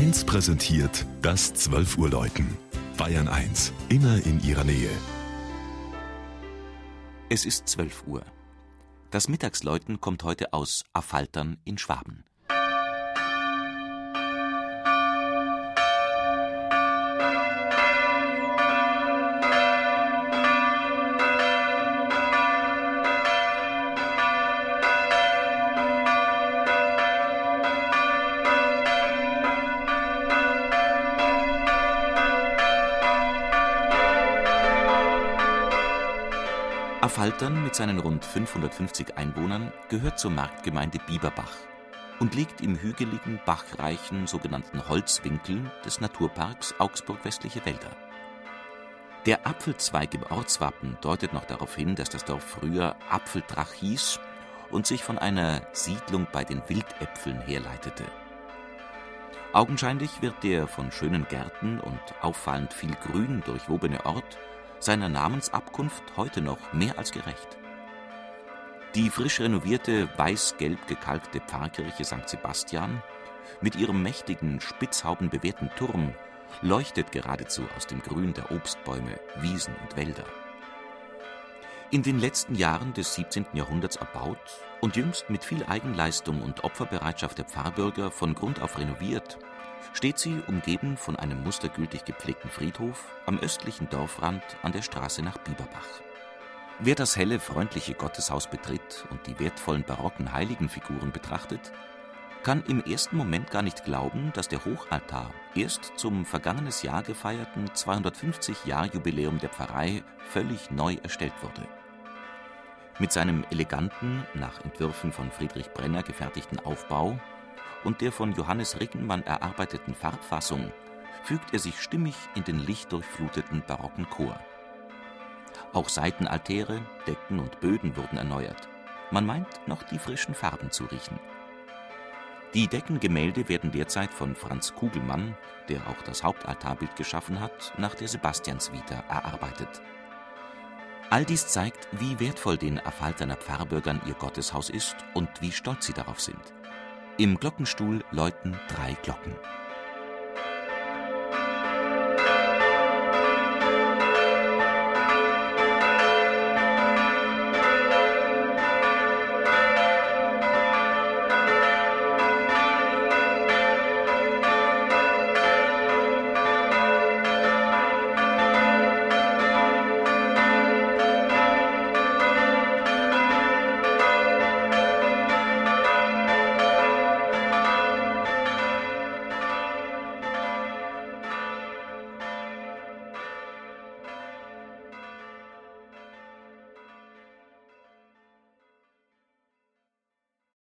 1 präsentiert das 12 Uhr Läuten. Bayern 1, immer in ihrer Nähe. Es ist 12 Uhr. Das Mittagsläuten kommt heute aus Affaltern in Schwaben. Affaltern mit seinen rund 550 Einwohnern gehört zur Marktgemeinde Bieberbach und liegt im hügeligen, bachreichen sogenannten Holzwinkel des Naturparks Augsburg-Westliche Wälder. Der Apfelzweig im Ortswappen deutet noch darauf hin, dass das Dorf früher Apfeldrach hieß und sich von einer Siedlung bei den Wildäpfeln herleitete. Augenscheinlich wird der von schönen Gärten und auffallend viel Grün durchwobene Ort seiner Namensabkunft heute noch mehr als gerecht. Die frisch renovierte, weiß-gelb gekalkte Pfarrkirche St. Sebastian mit ihrem mächtigen, spitzhaubenbewehrten Turm leuchtet geradezu aus dem Grün der Obstbäume, Wiesen und Wälder. In den letzten Jahren des 17. Jahrhunderts erbaut und jüngst mit viel Eigenleistung und Opferbereitschaft der Pfarrbürger von Grund auf renoviert, steht sie, umgeben von einem mustergültig gepflegten Friedhof, am östlichen Dorfrand an der Straße nach Bieberbach. Wer das helle, freundliche Gotteshaus betritt und die wertvollen barocken Heiligenfiguren betrachtet, kann im ersten Moment gar nicht glauben, dass der Hochaltar erst zum vergangenes Jahr gefeierten 250-Jahr-Jubiläum der Pfarrei völlig neu erstellt wurde. Mit seinem eleganten, nach Entwürfen von Friedrich Brenner gefertigten Aufbau und der von Johannes Rickenmann erarbeiteten Farbfassung fügt er sich stimmig in den lichtdurchfluteten barocken Chor. Auch Seitenaltäre, Decken und Böden wurden erneuert. Man meint, noch die frischen Farben zu riechen. Die Deckengemälde werden derzeit von Franz Kugelmann, der auch das Hauptaltarbild geschaffen hat, nach der Sebastiansvita erarbeitet. All dies zeigt, wie wertvoll den Affalterner Pfarrbürgern ihr Gotteshaus ist und wie stolz sie darauf sind. Im Glockenstuhl läuten drei Glocken.